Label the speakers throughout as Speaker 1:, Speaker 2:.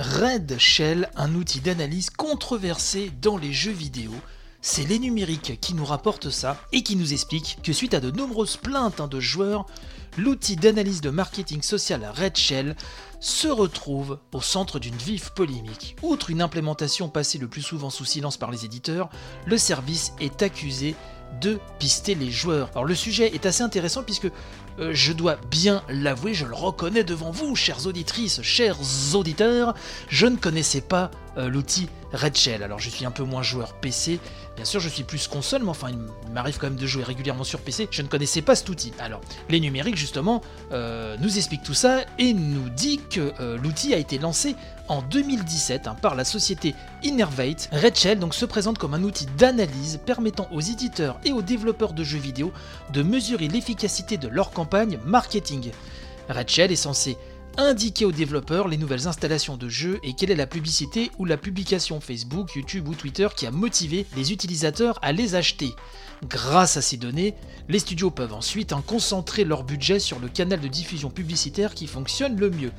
Speaker 1: Red Shell, un outil d'analyse controversé dans les jeux vidéo. C'est les numériques qui nous rapportent ça et qui nous explique que suite à de nombreuses plaintes hein, de joueurs, l'outil d'analyse de marketing social Red Shell se retrouve au centre d'une vive polémique. Outre une implémentation passée le plus souvent sous silence par les éditeurs, le service est accusé de pister les joueurs. Alors le sujet est assez intéressant puisque euh, je dois bien l'avouer, je le reconnais devant vous, chères auditrices, chers auditeurs, je ne connaissais pas euh, l'outil Red Shell. Alors je suis un peu moins joueur PC, bien sûr je suis plus console, mais enfin il m'arrive quand même de jouer régulièrement sur PC, je ne connaissais pas cet outil. Alors les numériques justement euh, nous expliquent tout ça et nous dit que l'outil a été lancé en 2017 hein, par la société Innervate. Red Shell donc, se présente comme un outil d'analyse permettant aux éditeurs et aux développeurs de jeux vidéo de mesurer l'efficacité de leur campagne marketing. Red Shell est censé indiquer aux développeurs les nouvelles installations de jeux et quelle est la publicité ou la publication Facebook, YouTube ou Twitter qui a motivé les utilisateurs à les acheter. Grâce à ces données, les studios peuvent ensuite en concentrer leur budget sur le canal de diffusion publicitaire qui fonctionne le mieux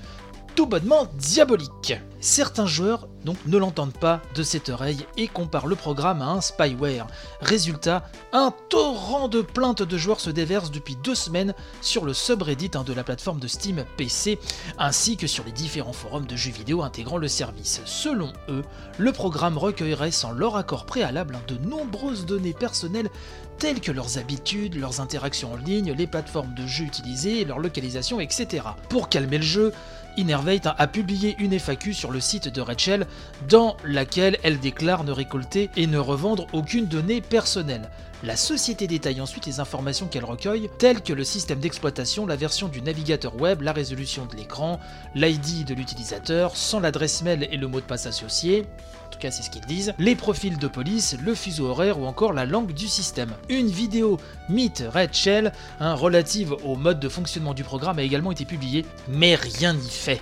Speaker 1: tout bonnement diabolique. Certains joueurs donc ne l'entendent pas de cette oreille et comparent le programme à un spyware. Résultat, un torrent de plaintes de joueurs se déverse depuis deux semaines sur le subreddit hein, de la plateforme de Steam PC ainsi que sur les différents forums de jeux vidéo intégrant le service. Selon eux, le programme recueillerait sans leur accord préalable hein, de nombreuses données personnelles telles que leurs habitudes, leurs interactions en ligne, les plateformes de jeux utilisées, leur localisation, etc. Pour calmer le jeu, Innervate a publié une FAQ sur le site de Rachel dans laquelle elle déclare ne récolter et ne revendre aucune donnée personnelle. La société détaille ensuite les informations qu'elle recueille, telles que le système d'exploitation, la version du navigateur web, la résolution de l'écran, l'ID de l'utilisateur, sans l'adresse mail et le mot de passe associé, en tout cas c'est ce qu'ils disent, les profils de police, le fuseau horaire ou encore la langue du système. Une vidéo Meet Red Shell, hein, relative au mode de fonctionnement du programme, a également été publiée, mais rien n'y fait.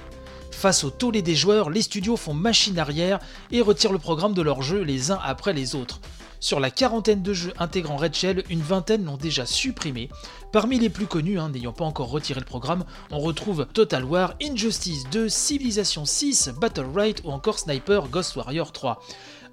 Speaker 1: Face au tollé des joueurs, les studios font machine arrière et retirent le programme de leurs jeux les uns après les autres. Sur la quarantaine de jeux intégrant Red Shell, une vingtaine l'ont déjà supprimé. Parmi les plus connus, hein, n'ayant pas encore retiré le programme, on retrouve Total War, Injustice 2, Civilization 6, Battle Right ou encore Sniper Ghost Warrior 3.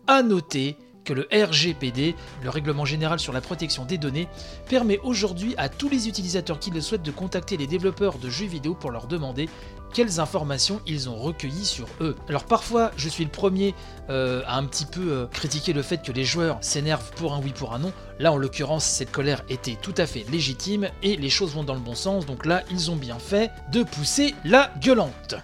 Speaker 1: A noter que le RGPD, le règlement général sur la protection des données, permet aujourd'hui à tous les utilisateurs qui le souhaitent de contacter les développeurs de jeux vidéo pour leur demander quelles informations ils ont recueillies sur eux. Alors parfois, je suis le premier euh, à un petit peu euh, critiquer le fait que les joueurs s'énervent pour un oui, pour un non. Là, en l'occurrence, cette colère était tout à fait légitime et les choses vont dans le bon sens, donc là, ils ont bien fait de pousser la gueulante.